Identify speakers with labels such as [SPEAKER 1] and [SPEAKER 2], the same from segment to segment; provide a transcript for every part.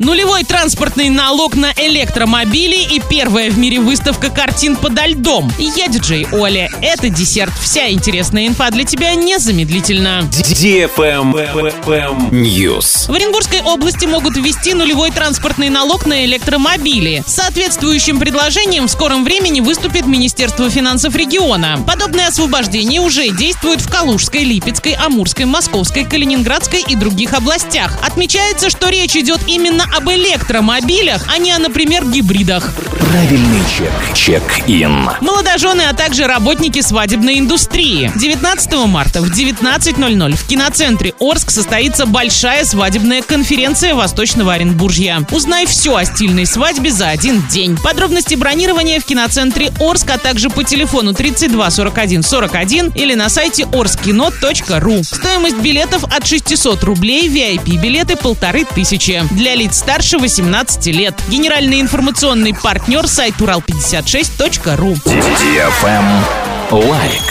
[SPEAKER 1] Нулевой транспортный налог на электромобили и первая в мире выставка картин подо льдом. Я диджей Оля. Это десерт. Вся интересная инфа для тебя незамедлительно.
[SPEAKER 2] News.
[SPEAKER 1] В Оренбургской области могут ввести нулевой транспортный налог на электромобили. С соответствующим предложением в скором времени выступит Министерство финансов региона. Подобное освобождение уже действует в Калужской, Липецкой, Амурской, Московской, Калининградской и других областях. Отмечается, что речь идет именно об электромобилях, а не например, гибридах.
[SPEAKER 2] Правильный чек. Чек-ин.
[SPEAKER 1] Молодожены, а также работники свадебной индустрии. 19 марта в 19.00 в киноцентре Орск состоится большая свадебная конференция Восточного Оренбуржья. Узнай все о стильной свадьбе за один день. Подробности бронирования в киноцентре Орск, а также по телефону 32 41 41 или на сайте orskino.ru. Стоимость билетов от 600 рублей, VIP-билеты полторы тысячи. Для лиц старше 18 лет. Генеральный информационный партнер сайт урал56.ру.
[SPEAKER 2] Лайк.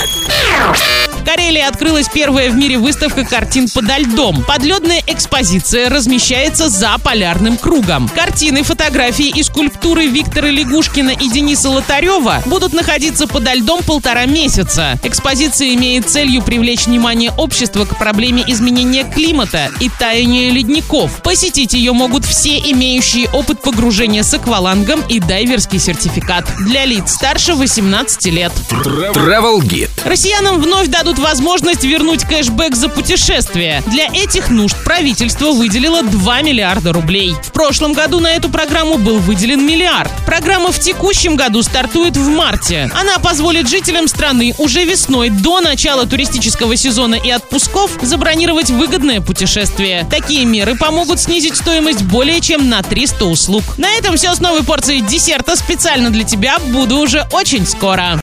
[SPEAKER 1] Карелии открылась первая в мире выставка картин подо льдом. Подледная экспозиция размещается за полярным кругом. Картины, фотографии и скульптуры Виктора Лягушкина и Дениса Лотарева будут находиться подо льдом полтора месяца. Экспозиция имеет целью привлечь внимание общества к проблеме изменения климата и таяния ледников. Посетить ее могут все имеющие опыт погружения с аквалангом и дайверский сертификат для лиц старше 18 лет.
[SPEAKER 2] Travel Guide.
[SPEAKER 1] Россиянам вновь дадут возможность вернуть кэшбэк за путешествия. Для этих нужд правительство выделило 2 миллиарда рублей. В прошлом году на эту программу был выделен миллиард. Программа в текущем году стартует в марте. Она позволит жителям страны уже весной до начала туристического сезона и отпусков забронировать выгодное путешествие. Такие меры помогут снизить стоимость более чем на 300 услуг. На этом все с новой порцией десерта специально для тебя. Буду уже очень скоро.